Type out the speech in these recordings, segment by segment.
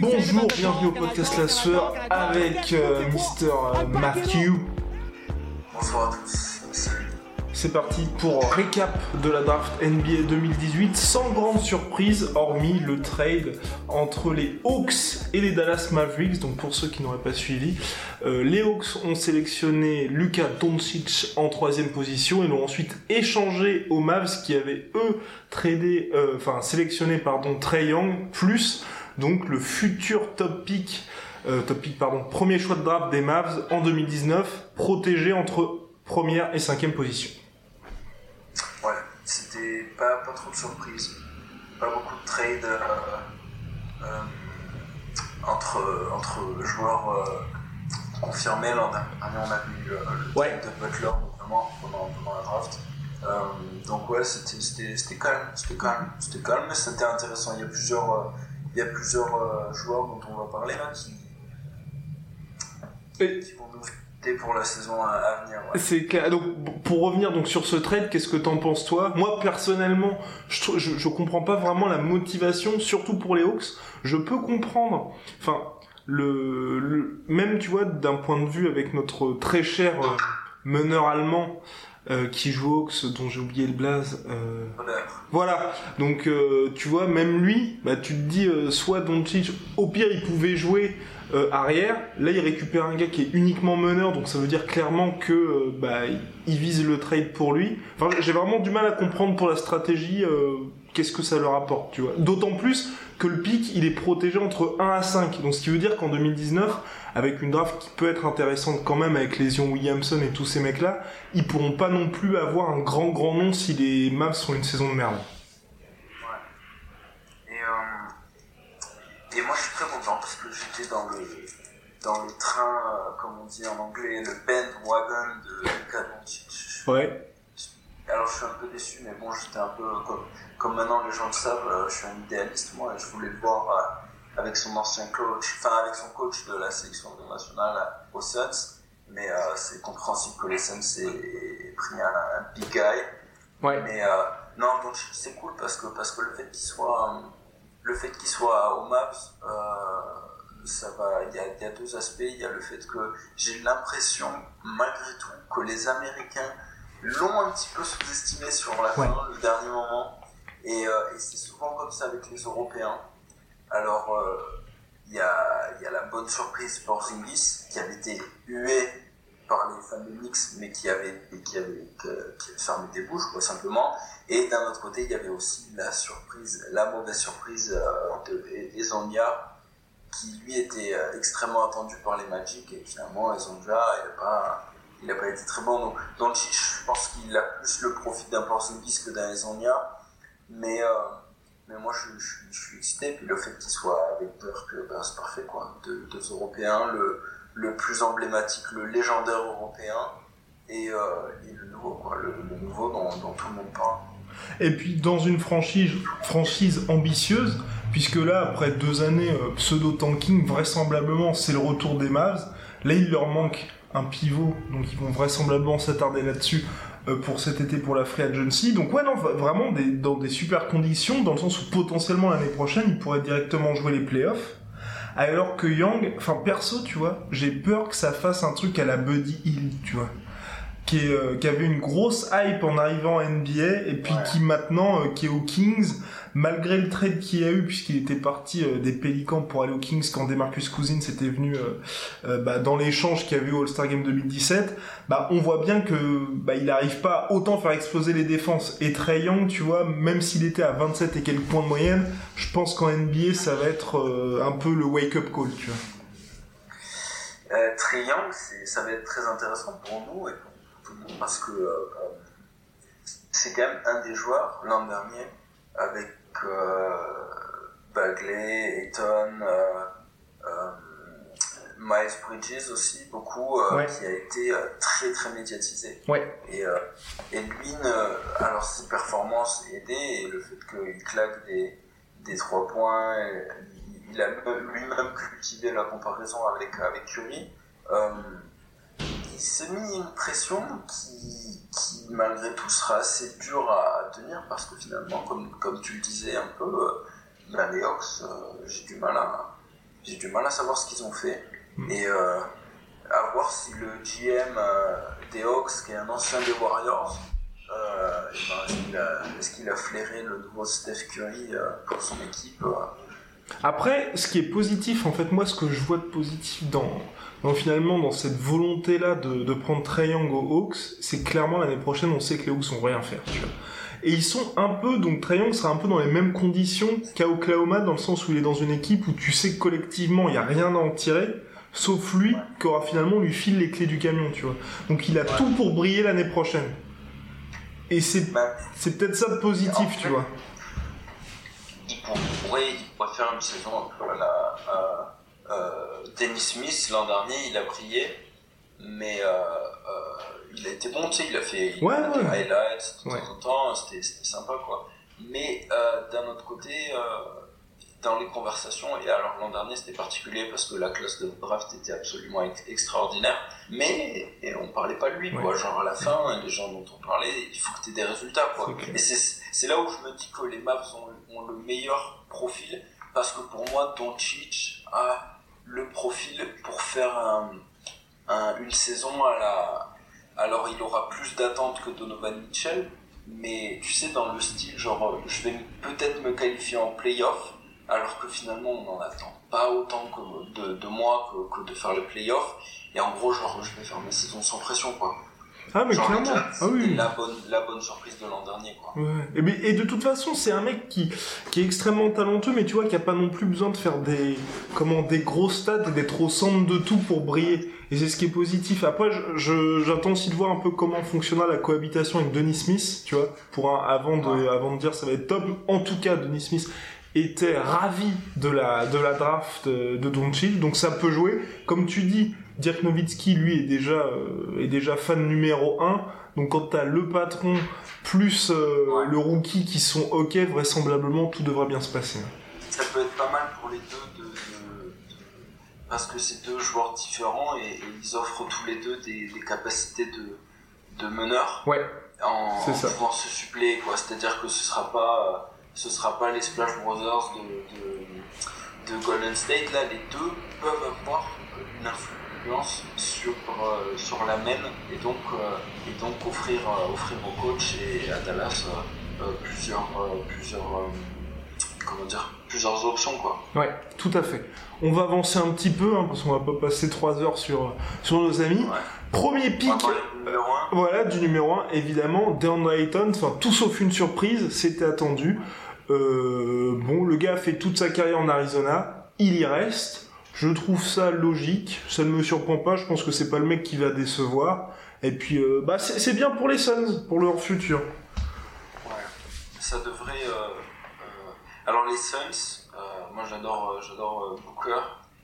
Bonjour, bienvenue au podcast La Sueur avec euh, Mister euh, Matthew. Bonsoir à tous. Salut. C'est parti pour récap de la draft NBA 2018 sans grande surprise hormis le trade entre les Hawks et les Dallas Mavericks. Donc pour ceux qui n'auraient pas suivi, euh, les Hawks ont sélectionné Luka Doncic en troisième position et l'ont ensuite échangé aux Mavs qui avaient eux tradé, euh, enfin sélectionné pardon Trey Young plus donc le futur top pick, euh, top pick pardon, premier choix de draft des Mavs en 2019, protégé entre première et cinquième position. Ouais, c'était pas, pas trop de surprises. Pas beaucoup de trades euh, euh, entre, entre joueurs confirmés. L'an dernier, on a euh, le Ouais. trade de Butler, notamment, pendant, pendant la draft. Euh, donc ouais, c'était calme, c'était calme, c'était calme, mais c'était intéressant. Il y a plusieurs, il y a plusieurs euh, joueurs dont on va parler là qui, Et- qui vont nous pour la saison à, venir. ouais. C'est que- donc pour revenir donc sur ce trade, qu'est-ce que t'en penses toi? Moi personnellement, je, je je comprends pas vraiment la motivation, surtout pour les Hawks. Je peux comprendre, enfin le, le- même tu vois d'un point de vue avec notre très cher euh, meneur allemand euh, qui joue aux Hawks, dont j'ai oublié le blaze. euh. Voilà, donc euh, tu vois, même lui, bah, tu te dis, euh, soit Doncic, au pire il pouvait jouer euh, arrière, là il récupère un gars qui est uniquement meneur, donc ça veut dire clairement que euh, bah, il vise le trade pour lui. Enfin, j'ai vraiment du mal à comprendre pour la stratégie euh, qu'est-ce que ça leur apporte, tu vois. D'autant plus que le pic il est protégé entre 1 à 5, donc ce qui veut dire qu'en 2019, avec une draft qui peut être intéressante quand même avec les Zion Williamson et tous ces mecs-là, ils pourront pas non plus avoir un grand grand nom si les Mavs sont une saison de merde. Et, euh, et moi je suis très content parce que j'étais dans le, dans le train, euh, comme on dit en anglais, le bandwagon de Luka Doncic. Ouais. Alors je suis un peu déçu, mais bon, j'étais un peu, comme, comme maintenant les gens le savent, euh, je suis un idéaliste, moi, et je voulais le voir avec son ancien coach, enfin avec son coach de la sélection nationale aux Suns, mais euh, c'est compréhensible que les Suns aient pris un, un big guy. Ouais. Mais euh, non, donc c'est cool parce que, parce que le fait qu'il soit, euh, le fait qu'il soit au Maps, euh, ça va. Il y a, il y a deux aspects. Il y a le fait que j'ai l'impression, malgré tout, que les Américains l'ont un petit peu sous-estimé sur la fin, le dernier moment. Et, et c'est souvent comme ça avec les Européens. Alors, euh, il y, a, la bonne surprise Porzingis qui avait été hué par les fameux Knicks, mais qui avait, et qui avait, fermé des bouches, quoi, simplement. Et d'un autre côté, il y avait aussi la surprise, la mauvaise surprise euh, de Ezonja, qui lui était euh, extrêmement attendu par les Magic, et finalement, Ezonja, il n'a pas, été très bon. Donc, donc je pense qu'il a plus le profit d'un Porzingis que d'un Ezonja, mais, euh, mais moi, je, suis excité, puis le fait qu'il soit avec Burke, ben, c'est parfait, quoi. Deux, Européens, le, plus emblématique, le légendaire européen, et, euh, le nouveau, quoi, le, nouveau dont, tout le monde parle. Et puis dans une franchise, ambitieuse, puisque là, après deux années euh, pseudo-tanking, vraisemblablement c'est le retour des Mavs. Là, il leur manque un pivot, donc ils vont vraisemblablement s'attarder là-dessus euh, pour cet été pour la Free Agency. Donc ouais, non, vraiment des, dans des super conditions, dans le sens où potentiellement l'année prochaine, ils pourraient directement jouer les playoffs. Alors que Young, enfin perso, tu vois, j'ai peur que ça fasse un truc à la Buddy Hill, tu vois. Qui, est, euh, qui avait une grosse hype en arrivant à NBA et puis Ouais. qui maintenant euh, qui est aux Kings malgré le trade qu'il y a eu puisqu'il était parti euh, des Pelicans pour aller aux Kings quand Demarcus Cousins était venu euh, euh, bah, dans l'échange qu'il a eu au All-Star Game 2017 bah on voit bien que bah, il arrive pas autant faire exploser les défenses. Et Trey Young tu vois même s'il était à 27 et quelques points de moyenne je pense qu'en NBA ça va être un peu le wake up call tu vois. Trae Young, ça va être très intéressant pour nous et pour tout le monde parce que c'est quand même un des joueurs l'an dernier avec euh, Bagley, Eton, Miles Bridges aussi, beaucoup, qui a été très très médiatisé. Ouais. Et, et lui, alors ses performances aidées et le fait qu'il claque des, des trois points, il, a lui-même cultivé la comparaison avec, avec Curry. Il s'est mis une pression qui, qui, malgré tout, sera assez dure à, tenir parce que finalement, comme, comme tu le disais un peu, euh, les Hawks, j'ai du mal à du mal à savoir ce qu'ils ont fait. Mm. Et euh, à voir si le GM euh, des Hawks, qui est un ancien des Warriors, euh, ben, est-ce qu'il a, flairé le nouveau Steph Curry pour son équipe Après, ce qui est positif, en fait, moi, ce que je vois de positif dans, finalement dans cette volonté là de, de prendre Young aux Hawks, c'est clairement l'année prochaine on sait que les Hawks vont rien faire. Tu vois. Et ils sont un peu, donc Young sera un peu dans les mêmes conditions qu'à Oklahoma, dans le sens où il est dans une équipe où tu sais que collectivement il n'y a rien à en tirer, sauf lui qui aura finalement lui file les clés du camion, tu vois. Donc il a tout pour briller l'année prochaine. Et c'est bah, peut-être ça de positif, tu vois. Il pourrait, il pourrait faire une saison un peu à la. Dennis Smith, l'an dernier, il a brillé, mais euh, euh, il a été bon, tu sais, il a fait il a des highlights de temps en temps, c'était sympa, quoi. Mais d'un autre côté, dans les conversations, et alors l'an dernier c'était particulier parce que la classe de draft était absolument extraordinaire, mais et on parlait pas de lui, quoi. Genre à la fin, les gens dont on parlait, il faut que tu aies des résultats, quoi. Et c'est là où je me dis que les Mavs ont, ont, le meilleur profil, parce que pour moi, Doncic a le profil pour faire une saison à la. Alors il aura plus d'attentes que Donovan Mitchell, mais tu sais, dans le style, genre, je vais peut-être me qualifier en playoff, alors que finalement on n'en attend pas autant de, moi que, de faire le playoff. Et en gros, genre, je vais faire ma saison sans pression, quoi. Ah mais clairement, ah oui. la bonne la bonne surprise de l'an dernier quoi. Ouais. Et, et, de toute façon, c'est un mec qui qui est extrêmement talentueux, mais tu vois qui a pas non plus besoin de faire des comment des gros stats et d'être au centre de tout pour briller. Et c'est ce qui est positif. Après, je j'attends aussi de voir un peu comment fonctionnera la cohabitation avec Denis Smith, tu vois, pour un, avant de avant de dire ça va être top. En tout cas, Denis Smith était ravi de la de la draft de Doncic, donc ça peut jouer. Comme tu dis, Dirk Nowitzki, lui, est déjà, euh, est déjà fan numéro 1. Donc quand t'as le patron plus euh, le rookie qui sont ok, vraisemblablement tout devrait bien se passer. Ça peut être pas mal pour les deux de, parce que c'est deux joueurs différents et, ils offrent tous les deux des, capacités de, de meneur. Ouais. En, pouvant se suppléer quoi. C'est-à-dire que ce sera pas ce sera pas les Splash Brothers de, de Golden State là. Les deux peuvent avoir une influence sur, euh, la même et donc, euh, et offrir, euh, offrir aux coachs et à Dallas plusieurs, plusieurs, comment dire, plusieurs options. Quoi. Ouais, tout à fait. On va avancer un petit peu hein, parce qu'on va pas passer trois heures sur, sur nos amis. Premier pic, voilà, du numéro 1, évidemment, DeAndre Ayton, enfin tout sauf une surprise, c'était attendu. bon, le gars a fait toute sa carrière en Arizona, il y reste. Je trouve ça logique, ça ne me surprend pas, je pense que c'est pas le mec qui va décevoir. Et puis, euh, bah, c'est bien pour les Suns, pour leur futur. Ouais, ça devrait. Euh, euh, alors, les Suns, moi j'adore j'adore Booker.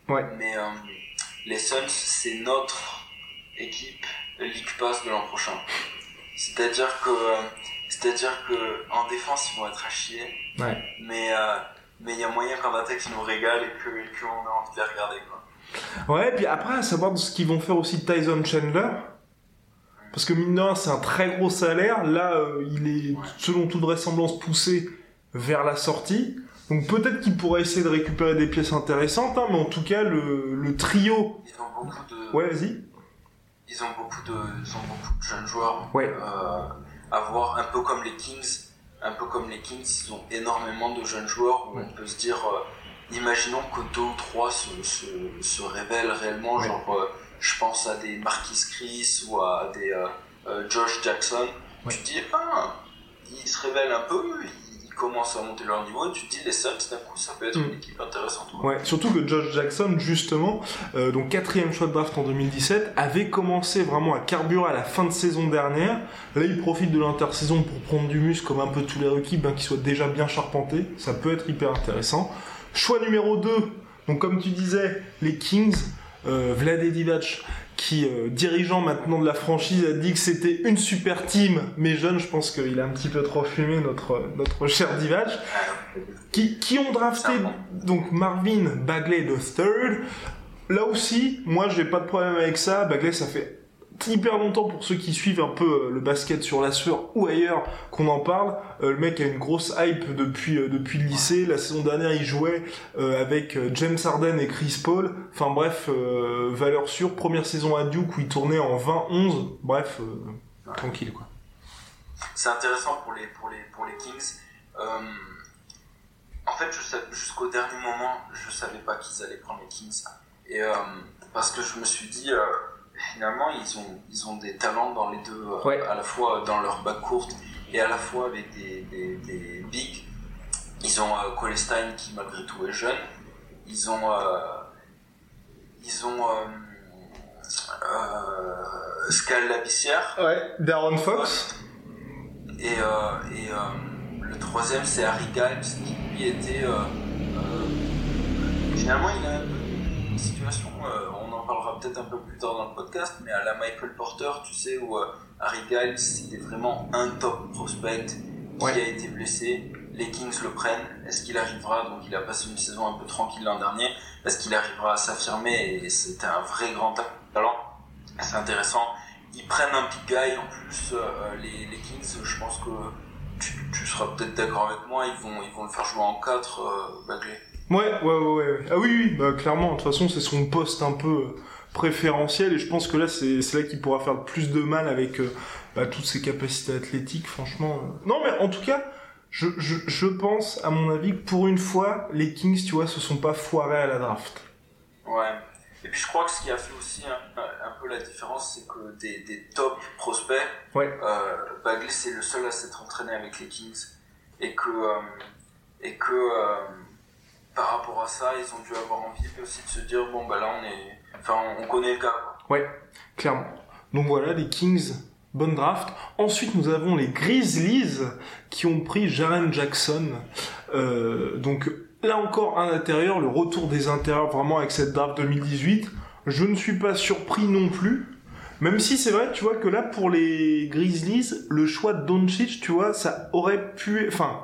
Ouais. Mais les Suns, c'est notre équipe League Pass de l'an prochain. C'est-à-dire que. C'est-à-dire que en défense ils vont être à chier. Ouais. Mais mais il y a moyen qu'en attaque ils nous régale et qu'on ait envie de les regarder quoi. Ouais, et puis après à savoir ce qu'ils vont faire aussi de Tyson Chandler. Parce que mine c'est un très gros salaire. Là, euh, il est selon toute vraisemblance poussé vers la sortie. Donc peut-être qu'il pourrait essayer de récupérer des pièces intéressantes, hein, mais en tout cas le, le trio. Ils ont beaucoup de. Ouais, vas-y. Ils ont beaucoup de, ils ont beaucoup de jeunes joueurs. Ouais. Euh, à voir un peu comme les Kings un peu comme les Kings, ils ont énormément de jeunes joueurs où on peut se dire, euh, imaginons que deux ou trois se, se, révèlent réellement, genre euh, je pense à des Marquis Chris ou à des euh, Josh Jackson, tu te dis, ah, ils se révèlent un peu, commencent à monter leur niveau tu te dis les Suns d'un coup ça peut être Mm. une équipe intéressante. quoi. Ouais, surtout que Josh Jackson, justement, euh, donc quatrième choix de draft en 2017, avait commencé vraiment à carburer à la fin de saison dernière. Là, il profite de l'intersaison pour prendre du muscle, comme un peu tous les rookies, ben, qui soient déjà bien charpentés. Ça peut être hyper intéressant. Choix numéro 2, donc comme tu disais, les Kings, euh, Vlade Divac, qui, euh, dirigeant maintenant de la franchise, a dit que c'était une super team, mais jeune, je pense qu'il a un petit peu trop fumé, notre, notre cher Divac qui, qui ont drafté donc Marvin Bagley the third. Là aussi, moi j'ai pas de problème avec ça. Bagley, ça fait hyper longtemps pour ceux qui suivent un peu euh, le basket sur la sueur ou ailleurs qu'on en parle. Euh, le mec a une grosse hype depuis euh, depuis le lycée. La saison dernière, il jouait avec James Harden et Chris Paul. Enfin bref, valeur sûre. Première saison à Duke où il tournait en 20-11. Bref, tranquille quoi. C'est intéressant pour les, pour les, pour les Kings. En fait, jusqu'au dernier moment, je savais pas qu'ils allaient prendre les Kings. Et parce que je me suis dit, finalement, ils ont, ils ont des talents dans les deux, euh, Ouais. à la fois dans leur back courte et à la fois avec des, des, des bigs. Ils ont euh, Colestein qui malgré tout est jeune. Ils ont, euh, ils ont euh, euh, Scal Labissière. Ouais, Darren Fox. Et, euh, et euh, le troisième, c'est Harry Giles, qui lui était. euh, euh, finalement, il a une situation, parlera peut-être un peu plus tard dans le podcast, mais à la Michael Porter, tu sais, où euh, Harry Giles, c'était vraiment un top prospect qui Ouais. a été blessé. Les Kings le prennent. Est-ce qu'il arrivera? Donc, il a passé une saison un peu tranquille l'an dernier. Est-ce qu'il arrivera à s'affirmer? Et c'était un vrai grand talent. C'est intéressant. Ils prennent un big guy en plus. euh, les, les Kings, je pense que tu, tu seras peut-être d'accord avec moi. Ils vont, ils vont le faire jouer en 4, euh, Bagley. Ouais, ouais, ouais, ouais. Ah oui, oui, bah clairement, de toute façon, c'est son poste un peu préférentiel et je pense que là, c'est là qu'il pourra faire le plus de mal avec euh, bah, toutes ses capacités athlétiques, franchement. euh. Non, mais en tout cas, je, je, je pense, à mon avis, que pour une fois, les Kings, tu vois, se sont pas foirés à la draft. Ouais. Et puis je crois que ce qui a fait aussi un, un peu la différence, c'est que des, des top prospects, Ouais. euh, Bagley c'est le seul à s'être entraîné avec les Kings. Et que, et que par rapport à ça, ils ont dû avoir envie aussi de se dire bon bah là on est. Enfin on, on connaît le gars quoi. Ouais, clairement. Donc voilà, les Kings, bonne draft. Ensuite, nous avons les Grizzlies qui ont pris Jaren Jackson. Euh, donc là encore, un intérieur, le retour des intérieurs vraiment avec cette draft 2018. Je ne suis pas surpris non plus. Même si c'est vrai, tu vois, que là, pour les Grizzlies, le choix de Doncic, tu vois, ça aurait pu... Enfin,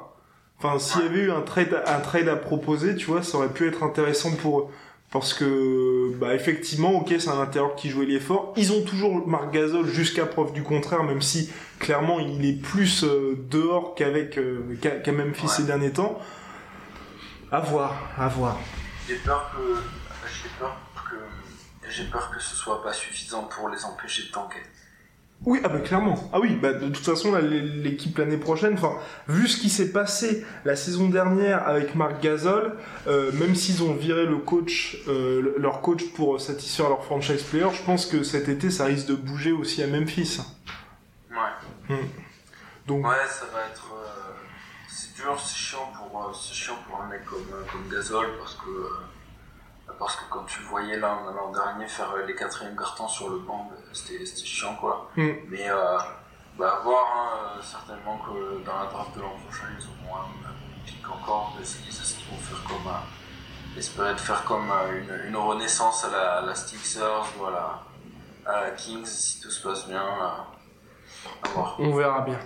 enfin s'il y avait eu un trade, un trade à proposer, tu vois, ça aurait pu être intéressant pour eux. Parce que, bah, effectivement, ok, c'est un intérieur qui jouait l'effort. Ils ont toujours Marc Gasol jusqu'à preuve du contraire, même si, clairement, il est plus euh, dehors qu'avec, euh, qu'à qu'à Memphis Ouais. ces derniers temps. À voir, à voir. J'ai peur que. J'ai peur que. J'ai peur que ce soit pas suffisant pour les empêcher de tanker. Oui, ah bah clairement. Ah oui, bah de toute façon, l'équipe l'année prochaine, enfin, vu ce qui s'est passé la saison dernière avec Marc Gasol, euh, même s'ils ont viré le coach, euh, le- leur coach pour satisfaire leur franchise player, je pense que cet été, ça risque de bouger aussi à Memphis. Ouais. Donc, Ouais, ça va être. euh, c'est dur, c'est chiant pour, c'est chiant pour un mec comme, comme Gasol parce que. Euh, parce que quand tu le voyais l'an dernier faire euh, les quatrièmes cartons sur le banc, bah, c'était c'était chiant quoi. Mm. Mais euh, bah, à voir, hein, euh, certainement que dans la draft de l'an prochain, ils auront un, un pic encore de ce qu'ils vont faire comme. euh, espérer de faire comme euh, une, une renaissance à la, à la Sixers ou à la, à la Kings si tout se passe bien. euh, à voir. on verra bien.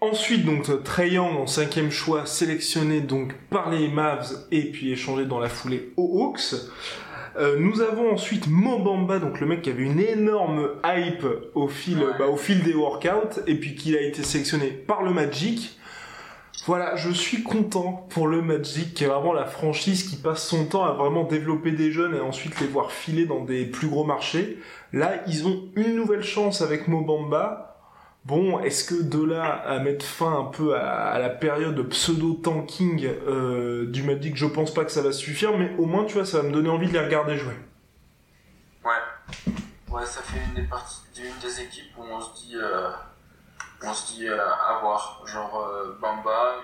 Ensuite, donc, Trey Young en cinquième choix, sélectionné donc par les Mavs et puis échangé dans la foulée aux Hawks. Euh, nous avons ensuite Mobamba, donc le mec qui avait une énorme hype au fil, Ouais. bah, au fil des workouts, et puis qui a été sélectionné par le Magic. Voilà, je suis content pour le Magic, qui est vraiment la franchise qui passe son temps à vraiment développer des jeunes et ensuite les voir filer dans des plus gros marchés. Là, ils ont une nouvelle chance avec Mobamba. Bon, est-ce que de là à mettre fin un peu à, à la période pseudo-tanking euh, du Magic, je pense pas que ça va suffire, mais au moins, tu vois, ça va me donner envie de les regarder jouer. Ouais. Ouais, ça fait une des parties, une des équipes où on se dit, euh, on se dit euh, à voir. Genre Bamba,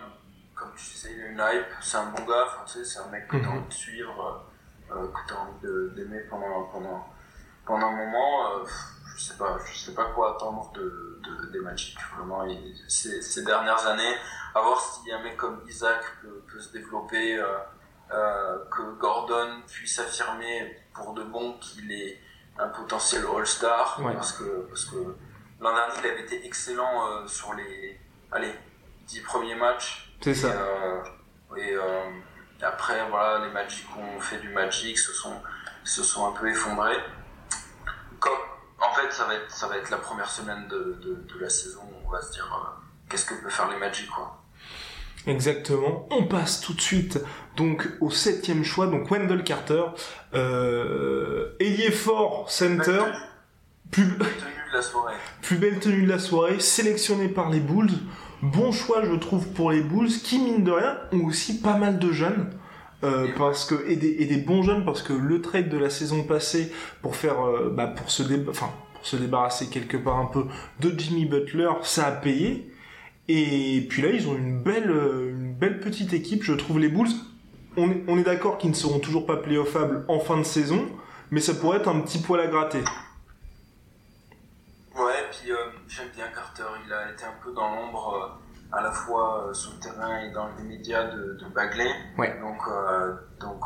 comme tu disais, il a une hype, c'est un bon gars, tu sais, c'est un mec que tu as Mhm. envie de suivre, que tu as envie d'aimer pendant, pendant, pendant un moment. Je sais pas, je sais pas quoi attendre de, de- des Magic, vraiment. Ces, ces dernières années, à voir si un mec comme Isaac peut, peut se développer, euh, euh, que Gordon puisse affirmer pour de bon qu'il est un potentiel All-Star, Ouais. parce que, parce que l'an dernier, il avait été excellent euh, sur les, allez, 10 premiers matchs. C'est ça. et, après, voilà, les Magic ont fait du Magic, se sont, se sont un peu effondrés. Comme, fait, ça va être, ça va être la première semaine de, de, de la saison. où On va se dire, euh, qu'est-ce que peut faire les Magic, quoi. Exactement. On passe tout de suite donc au septième choix, donc Wendell Carter, euh, ailier fort center, plus, Tenue de la soirée. plus belle tenue de la soirée, sélectionné par les Bulls. Bon choix, je trouve, pour les Bulls, qui mine de rien ont aussi pas mal de jeunes. euh, parce que et des, et des bons jeunes parce que le trade de la saison passée pour faire euh, bah, pour se dé- enfin se débarrasser quelque part un peu de Jimmy Butler ça a payé et puis là ils ont une belle euh, une belle petite équipe je trouve les Bulls on est, on est d'accord qu'ils ne seront toujours pas playoffables en fin de saison mais ça pourrait être un petit poil à gratter Ouais, puis euh, j'aime bien Carter. Il a été un peu dans l'ombre, euh, à la fois euh, sur le terrain et dans les médias de, de Bagley. Ouais. Donc, euh, donc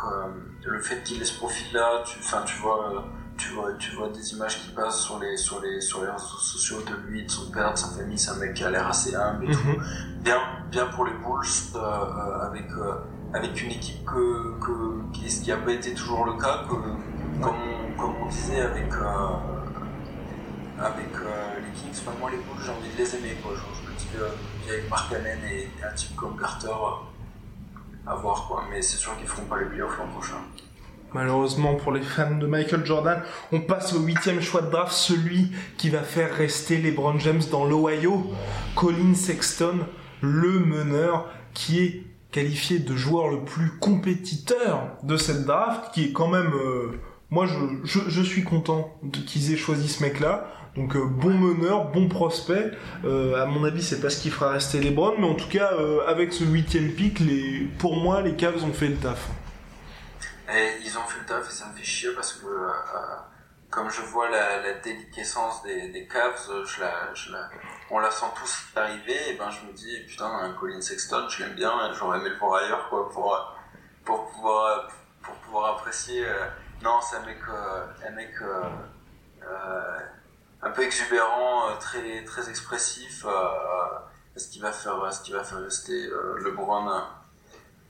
le fait qu'il ait ce profil-là, tu, tu vois, tu vois, tu vois des images qui passent sur les, sur les, sur les réseaux sociaux de lui, de son père, de sa famille. C'est un mec qui a l'air assez humble et tout. Mhm. Bien, bien pour les Bulls, euh, euh, avec, euh, avec une équipe que, que, qui, ce qui n'a pas été toujours le cas, que, comme, on, comme on disait avec, euh, avec les Kings, moi les Bulls j'ai envie de les aimer quoi. Genre, je me dis avec Mark Allen et un type comme Carter à voir quoi, mais c'est sûr qu'ils feront pas les playoffs l'an prochain. Malheureusement pour les fans de Michael Jordan, on passe au huitième choix de draft, celui qui va faire rester LeBron James dans l'Ohio, Colin Sexton, le meneur qui est qualifié de joueur le plus compétiteur de cette draft, qui est quand même, euh, moi je, suis content qu'ils aient choisi ce mec-là. Donc euh, bon meneur, bon prospect. Euh, à mon avis, c'est pas ce qui fera rester LeBron, mais en tout cas, avec ce huitième pick, les, pour moi, les Cavs ont fait le taf. Ils ont fait le taf et ça me fait chier parce que euh, comme je vois la, la déliquescence des, des Cavs, euh, on la sent tous arriver, et ben je me dis putain un Colin Sexton, je l'aime bien, j'aurais aimé le voir ailleurs quoi pour euh, pour pouvoir pour pouvoir apprécier. euh, non, c'est un mec euh, un mec euh, euh, un peu exubérant, euh, très très expressif. euh, ce qui va faire ce qui va faire rester euh, LeBron.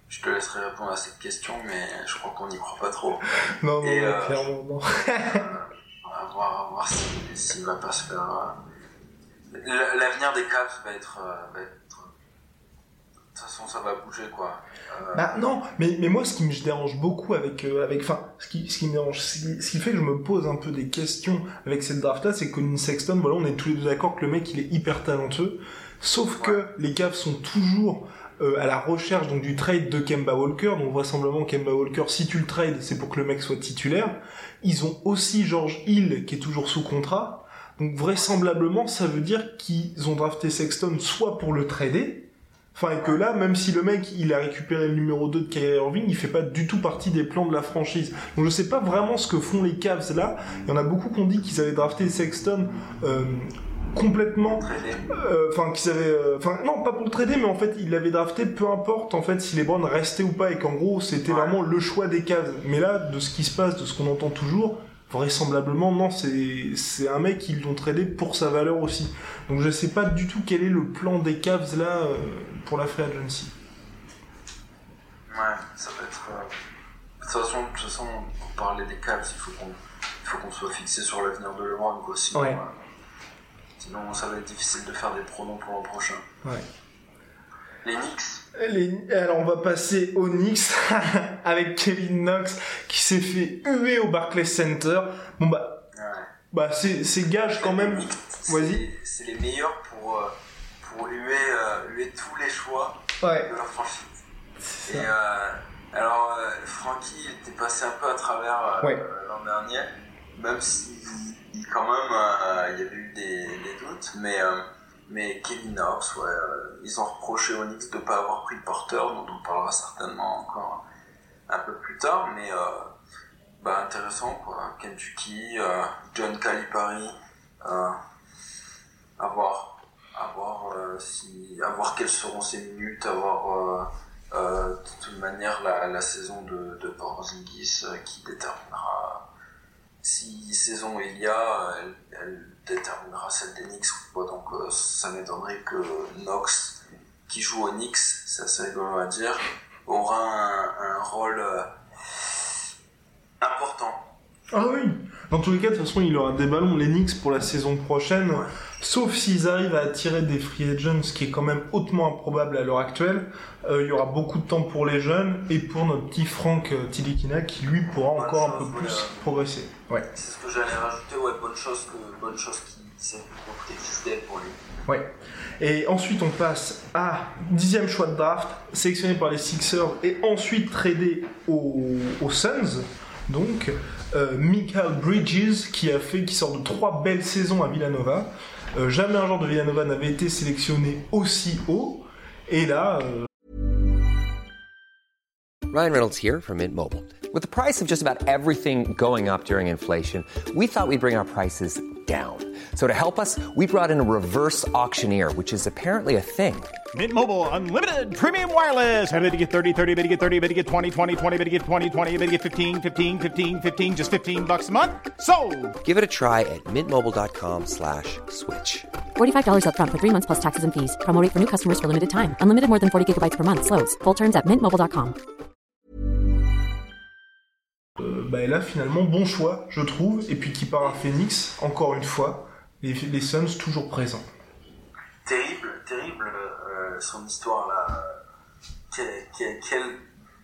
Euh, je te laisserai répondre à cette question, mais je crois qu'on n'y croit pas trop. Non, non, Et, non, euh, clairement, non. On va voir, à voir si- s'il va pas se faire. euh, L'avenir des Caps va être, euh, va être- De toute façon, ça va bouger, quoi. Euh, Bah non, mais, mais moi ce qui me dérange beaucoup avec euh, avec enfin ce qui ce qui me dérange ce qui, ce qui fait que je me pose un peu des questions avec cette draft là, c'est que Colin Sexton, voilà, on est tous les deux d'accord que le mec il est hyper talentueux, sauf que les Cavs sont toujours euh, à la recherche donc du trade de Kemba Walker, donc vraisemblablement Kemba Walker si tu le trades, c'est pour que le mec soit titulaire. Ils ont aussi George Hill qui est toujours sous contrat. Donc vraisemblablement, ça veut dire qu'ils ont drafté Sexton soit pour le trader, Enfin, que là, même si le mec, il a récupéré le numéro 2 de Kyrie Irving, il fait pas du tout partie des plans de la franchise. Donc je sais pas vraiment ce que font les Cavs là. Il y en a beaucoup qui ont dit qu'ils avaient drafté Sexton euh, complètement euh, enfin qu'ils avaient euh, enfin non pas pour le trader mais en fait ils l'avaient drafté peu importe en fait si les Browns restaient ou pas et qu'en gros c'était Ouais. vraiment le choix des Cavs mais là de ce qui se passe de ce qu'on entend toujours vraisemblablement non c'est c'est un mec qu'ils l'ont tradé pour sa valeur aussi donc je sais pas du tout quel est le plan des Cavs là euh, pour la free agency Ouais, ça va être. euh, De toute façon, de toute façon, pour parler des Cavs, il faut qu'on il faut qu'on soit fixé sur l'avenir de LeBron, quoi. Sinon, Ouais. euh, sinon, ça va être difficile de faire des pronoms pour l'an prochain. ouais Les Knicks, Les- Alors on va passer aux Knicks avec Kevin Knox qui s'est fait huer au Barclays Center. Bon bah, ouais. bah c'est c'est gage quand même. Vas-y. C'est les meilleurs pour, euh, pour huer, euh, huer tous les choix Ouais. de leur franchise. Et euh, alors, euh, Francky il était passé un peu à travers Ouais. l'an dernier, même si il- quand même euh, il y avait eu des, doutes, mais, euh, mais Kevin Knox, ouais, ils ont reproché Knicks de ne pas avoir pris le porteur, dont on parlera certainement encore un peu plus tard, mais bah, intéressant quoi. Kentucky, John Calipari, à voir, à voir, si, à quelles seront ses minutes, à voir euh, de toute manière, la, saison de, de euh, qui déterminera si saison il y a, elle, déterminera celle des Knicks ou pas. Donc euh, ça m'étonnerait que Knox, qui joue aux Knicks, c'est assez rigolo à dire, aura un, un rôle important. Ah oui Dans tous les cas, de toute façon, il aura des ballons, les Knicks, pour la saison prochaine. Sauf s'ils arrivent à attirer des free agents, ce qui est quand même hautement improbable à l'heure actuelle. Euh, il y aura beaucoup de temps pour les jeunes et pour notre petit Frank euh, Tilikina qui lui pourra encore un peu plus progresser. Ouais. C'est ce que j'allais rajouter, ouais, bonne chose, que, bonne chose qui s'est pour lui. Ouais. Et ensuite, on passe à dixième choix de draft, sélectionné par les Sixers et ensuite tradé aux, aux Suns. Donc, euh, Michael Bridges qui a fait, qui sort de trois belles saisons à Villanova. Euh, jamais un joueur de Villanova n'avait été sélectionné aussi haut. Et là. Euh... Ryan Reynolds here from Mint Mobile. With the price of just about everything going up during inflation, we thought we'd bring our prices down. So to help us, we brought in a reverse auctioneer, which is apparently a thing. Mint Mobile unlimited premium wireless. Ready to get 30, 30, bit to get 30, bit to get 20, 20, 20, bit to get 20, 20, bit to get 15, 15, 15, 15 just 15 bucks a month. So, Give it a try at mintmobile.com/switch. slash $45 up front for 3 months plus taxes and fees. Promo rate for new customers for limited time. Unlimited more than 40 gigabytes per month slows. Full terms at mintmobile.com. Euh, bah là finalement bon choix, je trouve, et puis qui part à Phoenix encore une fois. Les, les Suns toujours présents. Terrible, terrible euh, son histoire là. quelle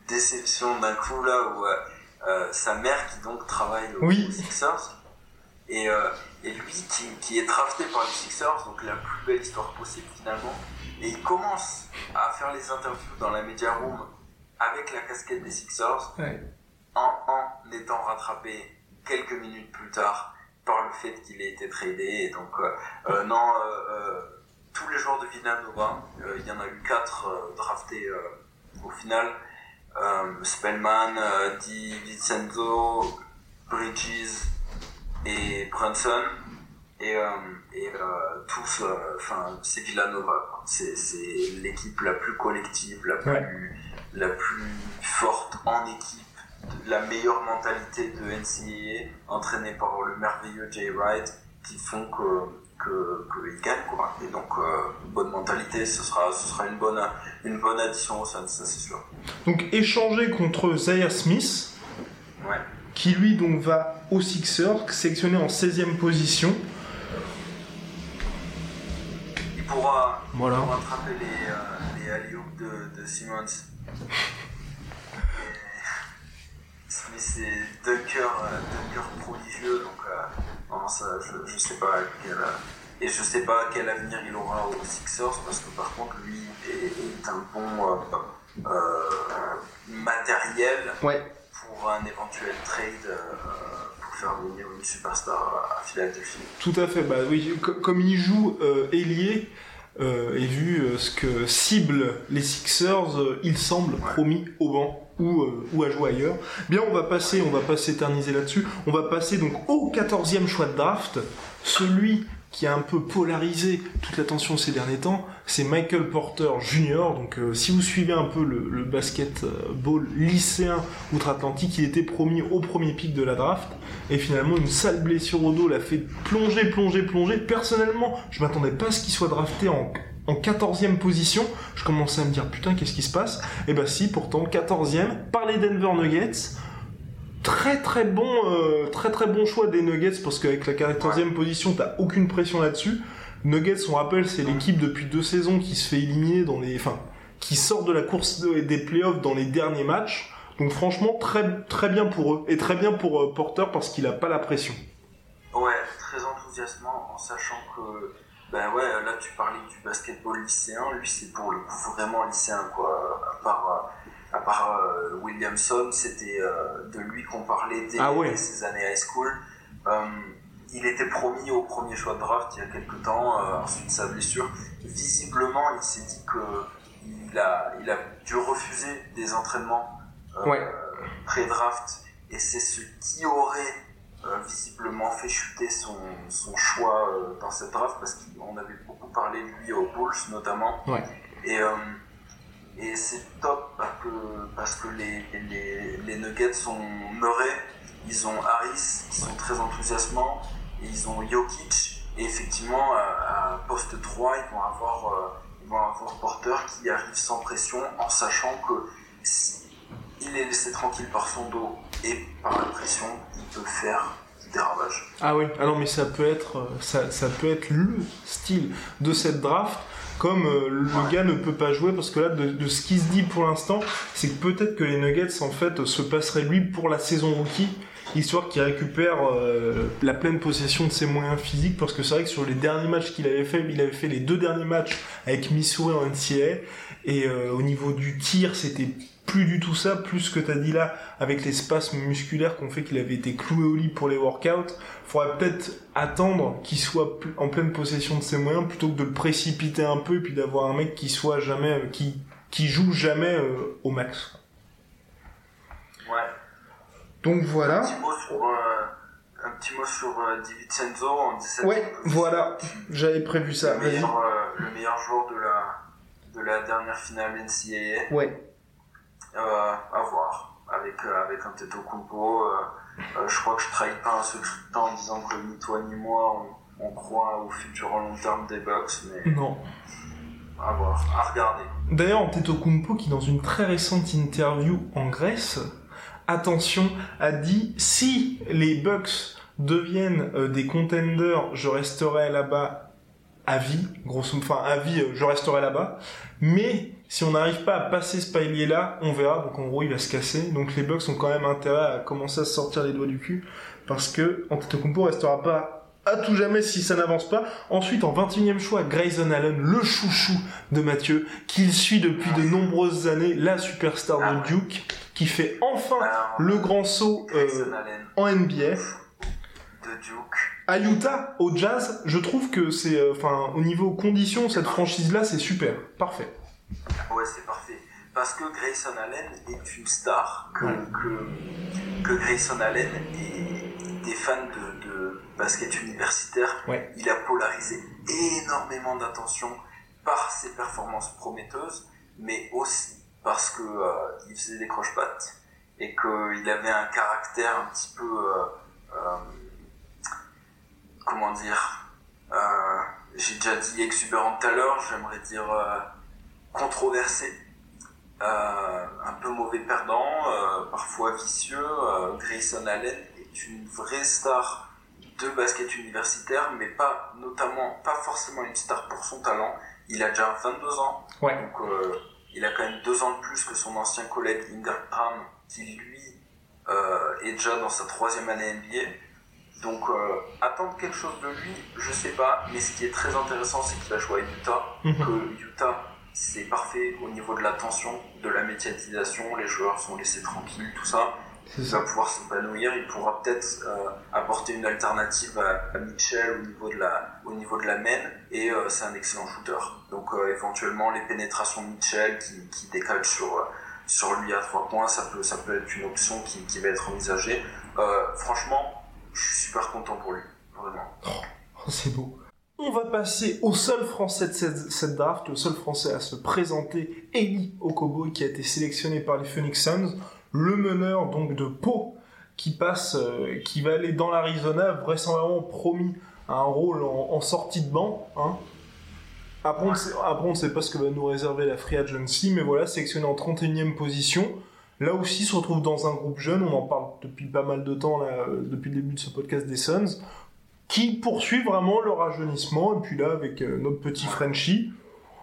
déception d'un coup là où euh, euh, sa mère qui donc travaille aux Sixers et, et lui qui, qui, est drafté par les Sixers, donc la plus belle histoire possible finalement. Et il commence à faire les interviews dans la media room avec la casquette des Sixers en, en étant rattrapé quelques minutes plus tard par le fait qu'il ait été tradé. Et donc, euh, euh, non, euh, tous les joueurs de Villanova, il y en a eu quatre draftés au final. Spellman, Di Vincenzo, Bridges et Brunson. Et, et tous, enfin, c'est Villanova. C'est l'équipe la plus collective, la plus, la plus forte en équipe la meilleure mentalité de NCAA, entraînée par le merveilleux Jay Wright, qui font que gagnent quoi. Et donc euh, bonne mentalité, ce sera ce sera une bonne une bonne addition au ça c'est sûr. Donc échanger contre Zaire Smith, qui lui donc va au Sixers, sélectionné en 16e position. Il pourra, voilà. rattraper les, euh, les de, de Simmons. Mais c'est Dunker, euh, prodigieux, donc euh, ça, je, je sais pas quel, euh, et je sais pas quel avenir il aura aux Sixers parce que par contre lui est, un bon matériel pour un éventuel trade pour faire venir une superstar à Philadelphie. Tout à fait, bah oui, comme il joue ailier. et vu ce que cible les Sixers, il semble promis au banc ou, euh, ou à jouer ailleurs. Bien, on va passer, on va pas s'éterniser là-dessus. On va passer donc au 14e choix de draft, celui qui a un peu polarisé toute l'attention ces derniers temps, c'est Michael Porter Jr. Donc, euh, si vous suivez un peu le, le basketball lycéen outre-Atlantique, il était promis au premier pic de la draft, et finalement une sale blessure au dos l'a fait plonger, plonger, plonger. Personnellement, je m'attendais pas à ce qu'il soit drafté en en 14e position, je commençais à me dire putain qu'est-ce qui se passe? Et eh bah ben, si, pourtant 14e par les Denver Nuggets. Très très bon, euh, très très bon choix des Nuggets parce qu'avec la 14e position, t'as aucune pression là-dessus. Nuggets, on rappelle, c'est l'équipe depuis deux saisons qui se fait éliminer dans les, enfin, qui sort de la course des playoffs dans les derniers matchs. Donc franchement, très très bien pour eux et très bien pour euh, Porter parce qu'il a pas la pression. Ouais, très enthousiasmant en sachant que ben ouais, là tu parlais du basketball lycéen, lui c'est pour le coup vraiment lycéen quoi. À part, à part euh, Williamson, c'était euh, de lui qu'on parlait dès, ah ses années high school. Euh, il était promis au premier choix de draft il y a quelques temps, ensuite sa blessure. Visiblement, il s'est dit qu'il a, il a dû refuser des entraînements pré-draft et c'est ce qui aurait visiblement fait chuter son, son choix dans cette draft parce qu'on avait beaucoup parlé de lui aux Bulls notamment. Et, et c'est top parce que, parce que les, les, les Nuggets sont meurés, ils ont Harris qui sont très enthousiasmants, et ils ont Jokic, et effectivement à, poste 3 ils vont avoir, euh, ils vont avoir Porter qui arrive sans pression en sachant que si il est laissé tranquille par son dos et par la pression, peut faire des ravages. Ah oui, ah non mais ça peut être, euh, ça, ça peut être le style de cette draft comme euh, le gars ne peut pas jouer parce que là de, ce qui se dit pour l'instant c'est que peut-être que les Nuggets en fait se passeraient lui pour la saison rookie histoire qu'il récupère euh, la pleine possession de ses moyens physiques parce que c'est vrai que sur les derniers matchs qu'il avait fait il avait fait les deux derniers matchs avec Missouri en NCAA et euh, au niveau du tir c'était plus du tout ça, plus ce que tu as dit là, avec les spasmes musculaires qu'on fait qu'il avait été cloué au lit pour les workouts, faudrait peut-être attendre qu'il soit en pleine possession de ses moyens plutôt que de le précipiter un peu et puis d'avoir un mec qui soit jamais, euh, qui, qui joue jamais euh, au max. Ouais. Donc voilà. Un petit mot sur, euh, un petit mot sur DiVincenzo en 17 Ouais, voilà, j'avais prévu ça. Le meilleur, le meilleur joueur de la, de la dernière finale NCAA. Ouais. Euh, à voir. Avec, euh, avec un Teto Kumpo, euh, je crois que je trahis pas un temps en disant que ni toi ni moi on, croit au futur long terme des Bucks, mais. Non. À voir, à regarder. D'ailleurs, Antetokounmpo, qui dans une très récente interview en Grèce, attention, a dit si les Bucks deviennent des contenders, je resterai là-bas à vie, grosso enfin à vie, je resterai là-bas. Mais si on n'arrive pas à passer ce palier là, on verra. Donc en gros, il va se casser. Donc les Bucks ont quand même intérêt à commencer à se sortir les doigts du cul parce que Antetokounmpo restera pas à tout jamais si ça n'avance pas. Ensuite, en 21e choix, Grayson Allen, le chouchou de Mathieu, qu'il suit depuis de nombreuses années, la superstar de Duke, qui fait enfin le grand saut euh, en NBA. À Utah, au Jazz, je trouve que c'est, euh, enfin, au niveau conditions, cette franchise-là, c'est super, parfait. Ouais, c'est parfait. Parce que Grayson Allen est une star, que, que, Grayson Allen est des fans de, basket universitaire. Il a polarisé énormément d'attention par ses performances prometteuses, mais aussi parce que euh, il faisait des croche-pattes et qu'il avait un caractère un petit peu, euh, euh, comment dire, j'ai déjà dit exubérant tout à l'heure, j'aimerais dire controversé, euh, un peu mauvais perdant, euh, parfois vicieux. Euh, Grayson Allen est une vraie star de basket universitaire, mais pas notamment, pas forcément une star pour son talent. Il a déjà 22 ans, ouais. donc il a quand même deux ans de plus que son ancien collègue Ingram, qui lui est déjà dans sa troisième année NBA. Donc attendre quelque chose de lui, je sais pas, mais ce qui est très intéressant, c'est qu'il va jouer à Utah, mhm. que Utah c'est parfait au niveau de l'attention, de la médiatisation, les joueurs sont laissés tranquilles, tout ça. Il va pouvoir s'épanouir, il pourra peut-être euh, apporter une alternative à, Mitchell au niveau de la, au niveau de la main, et euh, c'est un excellent shooter. Donc euh, éventuellement les pénétrations de Mitchell qui, qui décalent sur, sur lui à trois points, ça peut, ça peut être une option qui, qui va être envisagée. franchement, je suis super content pour lui, vraiment. Oh, c'est beau. On va passer au seul français de cette, draft, le seul français à se présenter, Eli Okobo, qui a été sélectionné par les Phoenix Suns, le meneur donc de Pau, qui passe, euh, qui va aller dans l'Arizona, vraisemblablement promis un rôle en, sortie de banc. Hein. Après, on ne sait pas ce que va nous réserver la Free Agency, mais voilà, sélectionné en 31e position. Là aussi, se retrouve dans un groupe jeune, on en parle depuis pas mal de temps, euh, depuis le début de ce podcast des Suns qui poursuit vraiment le rajeunissement. Et puis là, avec euh, notre petit Frenchie,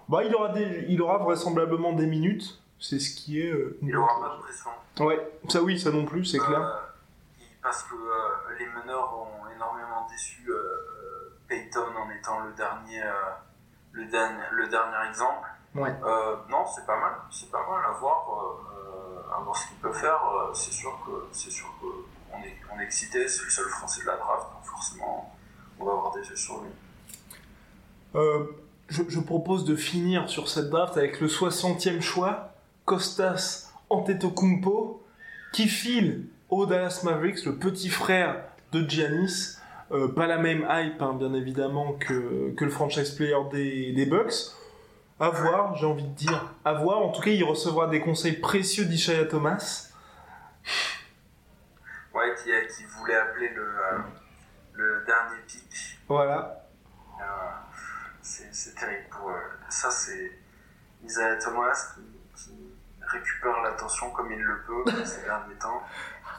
bah, il, aura des, il aura vraisemblablement des minutes. C'est ce qui est. Euh, il aura pas de pression. Ouais, ça oui, ça non plus, c'est clair. Euh, parce que les meneurs ont énormément déçu Peyton en étant le dernier, le dernier, le dernier exemple. Ouais. non, c'est pas mal, c'est pas mal à voir, à voir ce qu'il peut faire. c'est sûr que, c'est sûr que on est, excité, c'est le seul français de la draft, donc forcément on va avoir des yeux sur lui. Euh, je, propose de finir sur cette draft avec le 60e choix, Kostas Antetokounmpo, qui file au Dallas Mavericks, le petit frère de Giannis. Euh, pas la même hype, hein, bien évidemment, que, que le franchise player des, des Bucks. À voir, j'ai envie de dire. À voir. En tout cas, il recevra des conseils précieux d'Ishaya Thomas. Ouais, qui, qui voulait appeler le, euh, le dernier pic. Voilà. Euh, c'est terrible pour eux. Ça, c'est Isaiah Thomas qui, qui récupère l'attention comme il le peut ces derniers temps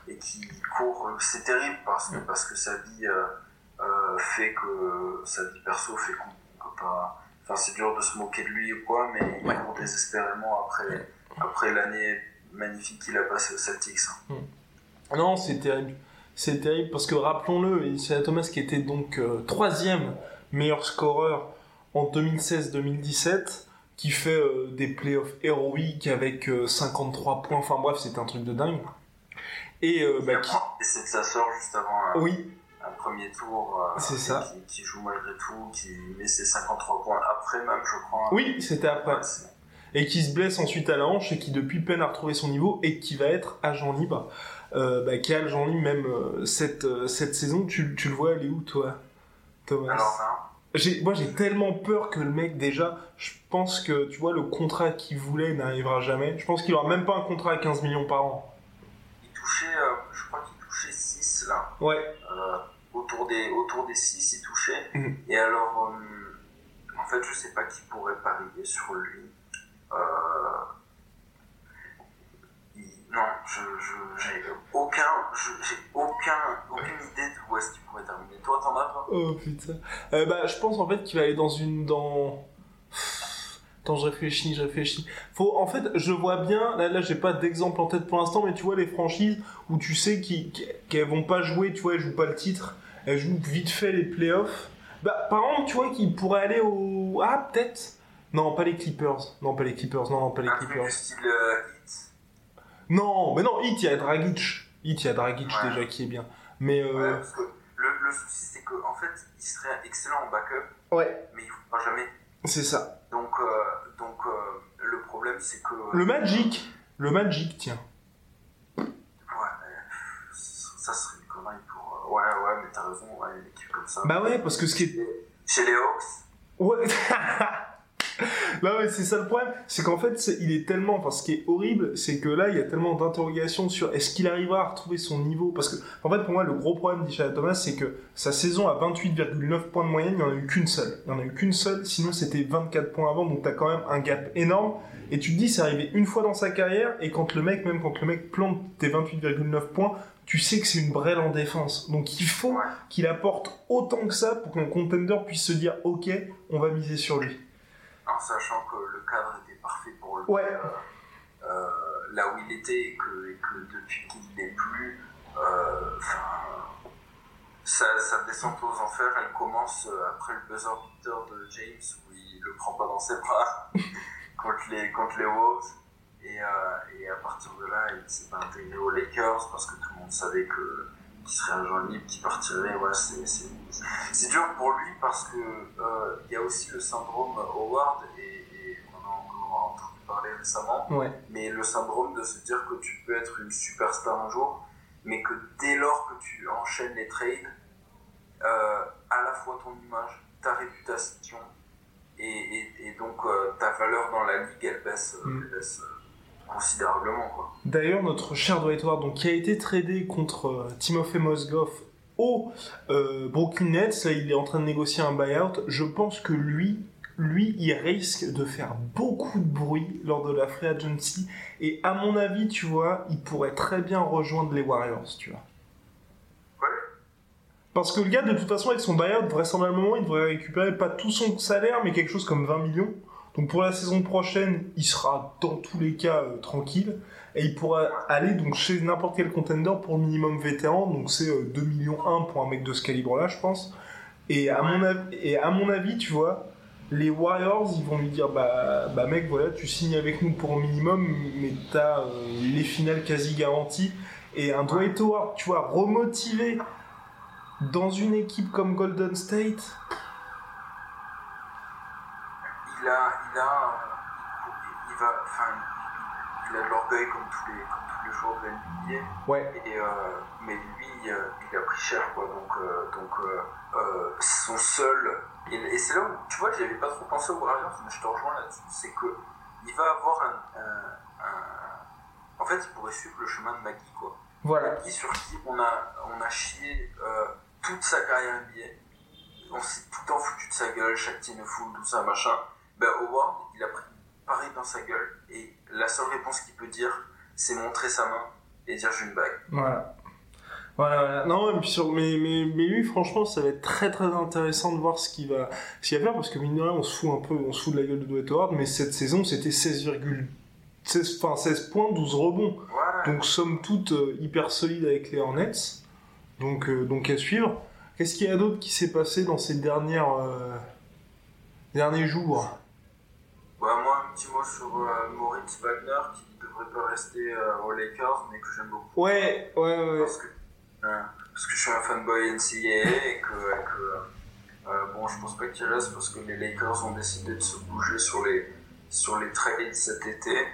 et qui court. C'est terrible parce que, parce que sa vie euh, euh, fait que sa vie perso fait qu'on peut pas. Enfin, c'est dur de se moquer de lui ou quoi, mais il court désespérément après, après l'année magnifique qu'il a passée au Celtics. hein. Non, c'est terrible. C'est terrible parce que rappelons-le, Isaiah Thomas qui était donc euh, troisième meilleur scoreur en 2016-2017, qui fait euh, des playoffs héroïques avec euh, 53 points. Enfin bref, c'est un truc de dingue. Et euh, bah, qui... C'est de sa sœur juste avant un, Oui, un premier tour euh, C'est ça. Qui, qui joue malgré tout, qui met ses 53 points après même, je crois. oui, c'était après. Ouais, et qui se blesse ensuite à la hanche et qui depuis peine à retrouver son niveau et qui va être agent libre. Euh, bah, qui est agent libre même euh, cette, euh, cette saison. Tu, tu le vois aller où toi, Thomas Alors J'ai- Moi j'ai tellement peur que le mec déjà, je pense que tu vois le contrat qu'il voulait n'arrivera jamais. Je pense qu'il aura même pas un contrat à 15 millions par an. il touchait, euh, je crois qu'il touchait 6 là. Ouais, Euh, autour des autour des 6 il touchait Mhm. et alors euh, en fait je sais pas qui pourrait parier sur lui il- non je j'ai aucun aucun aucune idée de où est-ce qu'il pourrait terminer toi t'en as toi? Oh putain. Euh, bah, je pense en fait qu'il va aller dans une. dans. Attends, je réfléchis, je réfléchis. Faut, en fait, je vois bien. Là, là j'ai pas d'exemple en tête pour l'instant, mais tu vois les franchises où tu sais qu'elles vont pas jouer, tu vois, elles jouent pas le titre, elles jouent vite fait les playoffs. Bah, par exemple, tu vois qu'ils pourraient aller au. Ah, peut-être. Non, pas les Clippers. Non, pas les Clippers. Non, pas les un truc Clippers. du style euh, Non, mais non, Hit, il y a Dragic. Hit, il y a Dragic Ouais. déjà qui est bien. Mais. ouais, Euh... parce que le, le souci c'est que en fait il serait excellent en backup Ouais. mais il ne pas jamais C'est ça. donc euh, donc euh, le problème c'est que Le Magic. Le Magic, tiens. Ouais, ça serait une connerie pour. Ouais, ouais, mais t'as raison, ouais, une équipe comme ça. Bah ouais, parce que ce qui est... Chez les Hawks, Ouais. Là, mais c'est ça le problème, c'est qu'en fait, il est tellement, enfin, ce qui est horrible, c'est que là, il y a tellement d'interrogations sur est-ce qu'il arrivera à retrouver son niveau, parce que, en fait, pour moi, le gros problème d'Ishaya Thomas, c'est que sa saison à 28,9 points de moyenne, il n'y en a eu qu'une seule. Il n'y en a eu qu'une seule, sinon c'était 24 points avant, donc t'as quand même un gap énorme. Et tu te dis, c'est arrivé une fois dans sa carrière, et quand le mec, même quand le mec plante tes 28,9 points, tu sais que c'est une brêle en défense. Donc il faut qu'il apporte autant que ça pour qu'un contender puisse se dire, ok, on va miser sur lui. En sachant que le cadre était parfait pour lui, Ouais. euh, euh, là où il était, et que, et que depuis qu'il n'est plus, euh, sa, sa descente aux enfers, elle commence euh, après le buzzer beater de James, où il le prend pas dans ses bras contre les, contre les Wolves. Et, euh, et à partir de là, il s'est intégré aux Lakers parce que tout le monde savait que qu'il serait agent libre, qu'il partirait. Ouais, c'est, dur pour lui parce que euh, il y a aussi le syndrome Howard et, et on a encore entendu parler récemment, Ouais. mais le syndrome de se dire que tu peux être une superstar un jour, mais que dès lors que tu enchaînes les trades, euh, à la fois ton image, ta réputation et, et, et donc euh, ta valeur dans la ligue, elle baisse, Mm. elle baisse considérablement. Quoi. D'ailleurs, notre cher Dwight Howard, donc, qui a été tradé contre euh, Timofey Mozgov au euh, Brooklyn Nets, là, il est en train de négocier un buyout. Je pense que lui, lui, il risque de faire beaucoup de bruit lors de la free agency. Et à mon avis, tu vois, il pourrait très bien rejoindre les Warriors, tu vois. Ouais. Parce que le gars, de toute façon, avec son buyout, vraisemblablement, il devrait récupérer pas tout son salaire, mais quelque chose comme 20 millions. Donc pour la saison prochaine, il sera dans tous les cas euh, tranquille. Et il pourra aller donc chez n'importe quel contender pour le minimum vétéran. Donc c'est euh, 2 millions 1 pour un mec de ce calibre-là, je pense. Et à, mon et à mon avis, tu vois, les Warriors, ils vont lui dire bah, bah mec, voilà, tu signes avec nous pour un minimum, mais t'as euh, les finales quasi garanties. Et un Dwight Howard, tu vois, remotivé dans une équipe comme Golden State, il a, il a, il, va, enfin, il a de l'orgueil comme tous les, comme tous les joueurs de NBA. ouais, Et, euh, mais lui, euh, il a pris cher, quoi. Donc, euh, donc euh, euh, son seul. Et, et c'est là où, tu vois, j'y avais pas trop pensé aux Warriors, mais je te rejoins là-dessus. C'est que il va avoir un, un- un- En fait, il pourrait suivre le chemin de Maggie, quoi. voilà. Maggie sur qui on a, on a chié euh, toute sa carrière NBA. On s'est tout le temps foutu de sa gueule, chaque team full, tout ça, machin. Ben, Howard, il a pris pareil dans sa gueule. Et la seule réponse qu'il peut dire, c'est montrer sa main et dire j'ai une bague. Voilà. Voilà. Non, et puis sur, mais, mais, mais lui, franchement, ça va être très très intéressant de voir ce qu'il va, va faire, parce que mine de rien, on se fout un peu, on se fout de la gueule de Dwight Howard, mais cette saison, c'était 16,16 enfin, 16 points, 12 rebonds. Voilà. Donc, somme toute, euh, hyper solide avec les Hornets. Donc, euh, donc à suivre. Qu'est-ce qu'il y a d'autre qui s'est passé dans ces dernières, euh, derniers jours? Bah, moi, un petit mot sur euh, Moritz Wagner qui ne devrait pas rester euh, aux Lakers, mais que j'aime beaucoup. Ouais, ouais, ouais. Parce que, euh, parce que je suis un fanboy NCAA et que, euh, bon, je pense pas qu'il reste parce que les Lakers ont décidé de se bouger sur les, sur les trades cet été.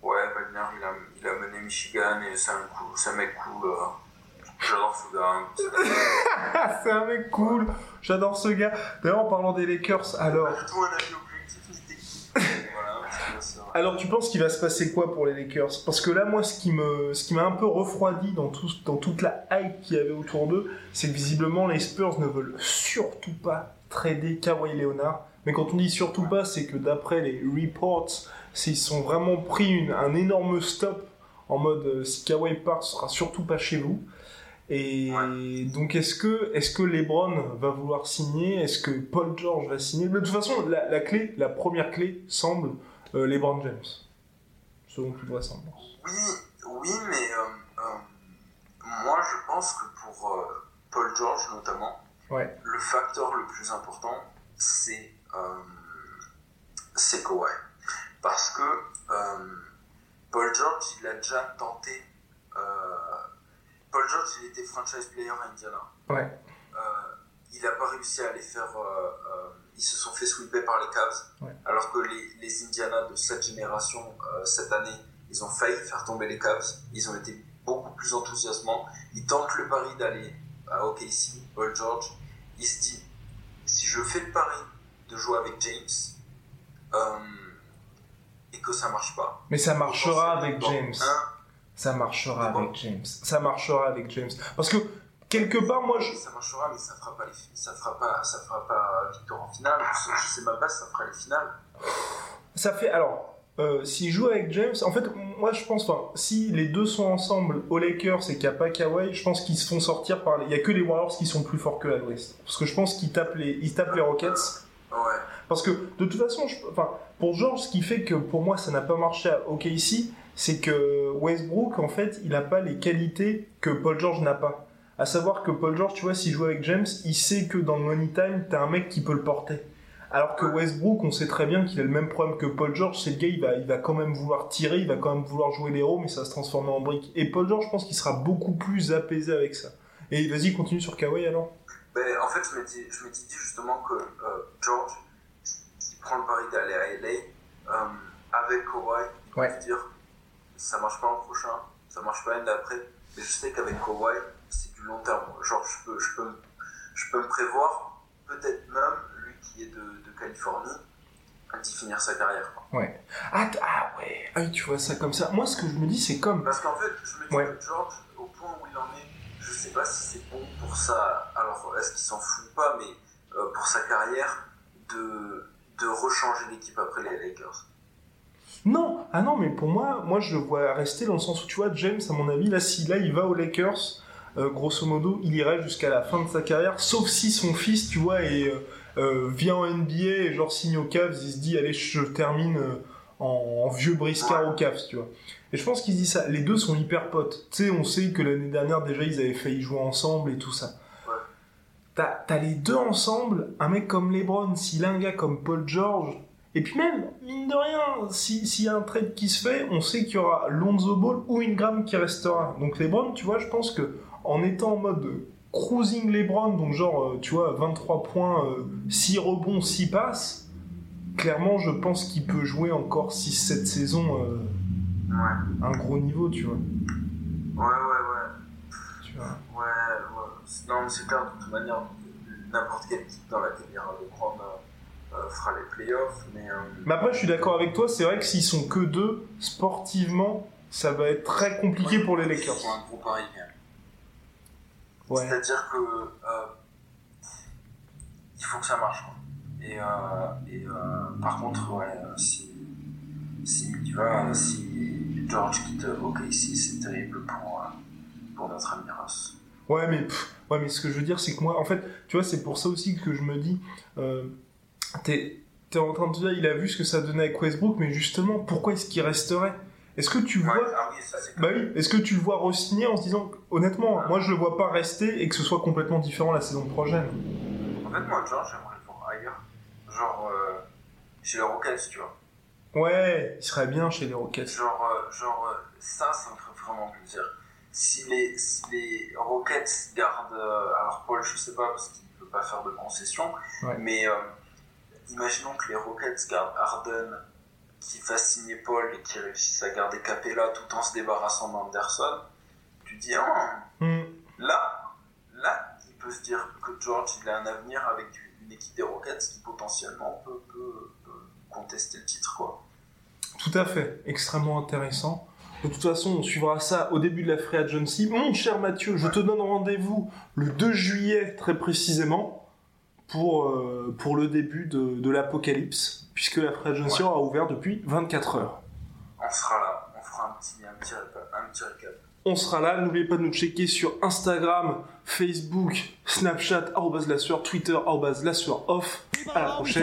Ouais, Wagner, il a, il a mené Michigan et c'est un, cool, un mec cool. J'adore ce gars. hein. C'est un mec cool. J'adore ce gars. D'ailleurs, en parlant des Lakers, alors. Pas du tout un avis objectif, mais c'était cool. Voilà, un petit peu ça. Alors tu penses qu'il va se passer quoi pour les Lakers? Parce que là, moi, ce qui me, ce qui m'a un peu refroidi dans tout, dans toute la hype qu'il y avait autour d'eux, c'est que visiblement les Spurs ne veulent surtout pas trader Kawhi Leonard. Mais quand on dit surtout pas, c'est que d'après les reports, ils sont vraiment pris une- un énorme stop en mode euh, si Kawhi part, ce sera surtout pas chez vous. Et donc est-ce que est-ce que LeBron va vouloir signer? Est-ce que Paul George va signer? De toute façon, la, la clé, la première clé semble euh, LeBron James, selon toute vraisemblance. Oui, oui, mais euh, euh, moi je pense que pour Paul George notamment, Ouais. le facteur le plus important, c'est c'est Kawhi. Parce que Paul George, il a déjà tenté. Paul George, il était franchise player à Indiana. Ouais. Il n'a pas réussi à les faire. Ils se sont fait sweeper par les Cavs. Ouais. Alors que les, les Indiana de cette génération, euh, cette année, ils ont failli faire tomber les Cavs. Ils ont été beaucoup plus enthousiasmants. Ils tentent le pari d'aller à OKC, Paul George. Il se dit si je fais le pari de jouer avec James euh, et que ça marche pas. Mais ça marchera avec James. Ça marchera avec James. Ça marchera avec James. Parce que quelque part, moi, je... Ça marchera, mais ça fera pas les, ça fera pas, ça fera pas victoire en finale. Je sais même pas si ça fera les finales. ça fait alors. Euh, S'il joue avec James, en fait, moi je pense, enfin, si les deux sont ensemble aux Lakers et qu'il n'y a pas Kawhi, je pense qu'ils se font sortir par. les- Il y a que les Warriors qui sont plus forts que à l'Ouest, parce que je pense qu'ils tapent les, ils tapent les Rockets. Ouais. Parce que de toute façon, je- enfin, pour George, ce qui fait que pour moi ça n'a pas marché à OKC, c'est que Westbrook, en fait, il n'a pas les qualités que Paul George n'a pas. À savoir que Paul George, tu vois, s'il joue avec James, il sait que dans le money time, t'as un mec qui peut le porter. Alors que Westbrook, on sait très bien qu'il a le même problème que Paul George, c'est le gars, il va, il va quand même vouloir tirer, il va quand même vouloir jouer l'héros, mais ça va se transformer en brique. Et Paul George, je pense qu'il sera beaucoup plus apaisé avec ça. Et vas-y, continue sur Kawhi alors. Ben, en fait, je m'étais, je dit justement que euh, George, s'il prend le pari d'aller à LA, euh, avec Kawhi, il Ouais. peut dire ça marche pas l'an prochain, ça marche pas l'année d'après, mais je sais qu'avec Kawhi, c'est du long terme. Genre, je peux, je peux, me- je peux me prévoir, peut-être même, lui qui est de, de Californie, d'y finir sa carrière. quoi. Ouais. Ah, ah ouais. Ah tu vois ça comme ça. Moi, ce que je me dis, c'est comme. Parce qu'en fait, je me dis Ouais. que George, au point où il en est, je sais pas si c'est bon pour ça. Alors, est-ce qu'il s'en fout pas, mais euh, pour sa carrière, de, de rechanger l'équipe après les Lakers. Non, ah non, mais pour moi, moi je vois rester dans le sens où tu vois, James, à mon avis, là, si là il va aux Lakers, euh, grosso modo, il irait jusqu'à la fin de sa carrière, sauf si son fils, tu vois, et, euh, euh, vient en NBA et genre signe aux Cavs, il se dit, allez, je termine en, en vieux briscard aux Cavs, tu vois. Et je pense qu'il se dit ça. Les deux sont hyper potes. Tu sais, on sait que l'année dernière, déjà, ils avaient failli jouer ensemble et tout ça. T'as les deux ensemble, un mec comme LeBron, s'il a un gars comme Paul George, et puis même, mine de rien, si- s'il y a un trade qui se fait, on sait qu'il y aura Lonzo Ball ou Ingram qui restera. Donc LeBron, tu vois, je pense que en étant en mode cruising LeBron, donc genre, euh, tu vois, 23 points, 6 rebonds, 6 passes, clairement, je pense qu'il peut jouer encore 6-7 saisons Ouais. à un gros niveau, tu vois. Ouais, ouais, ouais. Tu vois. Ouais, ouais. Non, mais c'est clair, de toute manière, n'importe quelle équipe dans aura LeBron euh, euh, fera les playoffs, mais. euh, Mais après, je suis d'accord avec toi, c'est vrai que s'ils sont que deux, sportivement, ça va être très compliqué pour les Lakers. Ils un. Ouais. C'est-à-dire que euh, il faut que ça marche. Quoi. Et, euh, et euh, par contre, ouais, si, si il va, si George quitte OKC, c'est terrible pour, pour notre ami Ross. Ouais, mais, pff, ouais, mais ce que je veux dire, c'est que moi, en fait, tu vois, c'est pour ça aussi que je me dis, t'es es en train de dire, il a vu ce que ça donnait avec Westbrook, mais justement, pourquoi est-ce qu'il resterait? Est-ce que tu vois... ah ça Bah oui, est-ce que tu le vois re-signer en se disant, honnêtement, moi je le vois pas rester et que ce soit complètement différent la saison prochaine? Moi, George, j'aimerais le voir ailleurs. Genre, euh, chez les Rockets, tu vois. Ouais, il serait bien chez les Rockets. Genre, euh, genre euh, ça, ça me ferait vraiment plaisir. Si les, si les Rockets gardent. alors, Paul, je sais pas, parce qu'il ne peut pas faire de concessions, Ouais. mais imaginons que les Rockets gardent Harden, qui fasse signer Paul et qui réussissent à garder Capella tout en se débarrassant d'Anderson. Tu dis, ah, Hmm. là, là, il peut se dire que George, il a un avenir avec une équipe des Rockets qui potentiellement peut, peut, peut contester le titre, quoi. Tout à fait, extrêmement intéressant. De toute façon, on suivra ça au début de la Free Agency. Mon cher Mathieu, je te donne rendez-vous le 2 juillet, très précisément, pour, euh, pour le début de, de l'apocalypse, puisque la Agency Ouais. aura ouvert depuis 24 heures. On sera là, on fera un petit, un petit, récap- un petit récap. On sera là, n'oubliez pas de nous checker sur Instagram, Facebook, Snapchat, la sueur, Twitter, la sueur off. À la prochaine.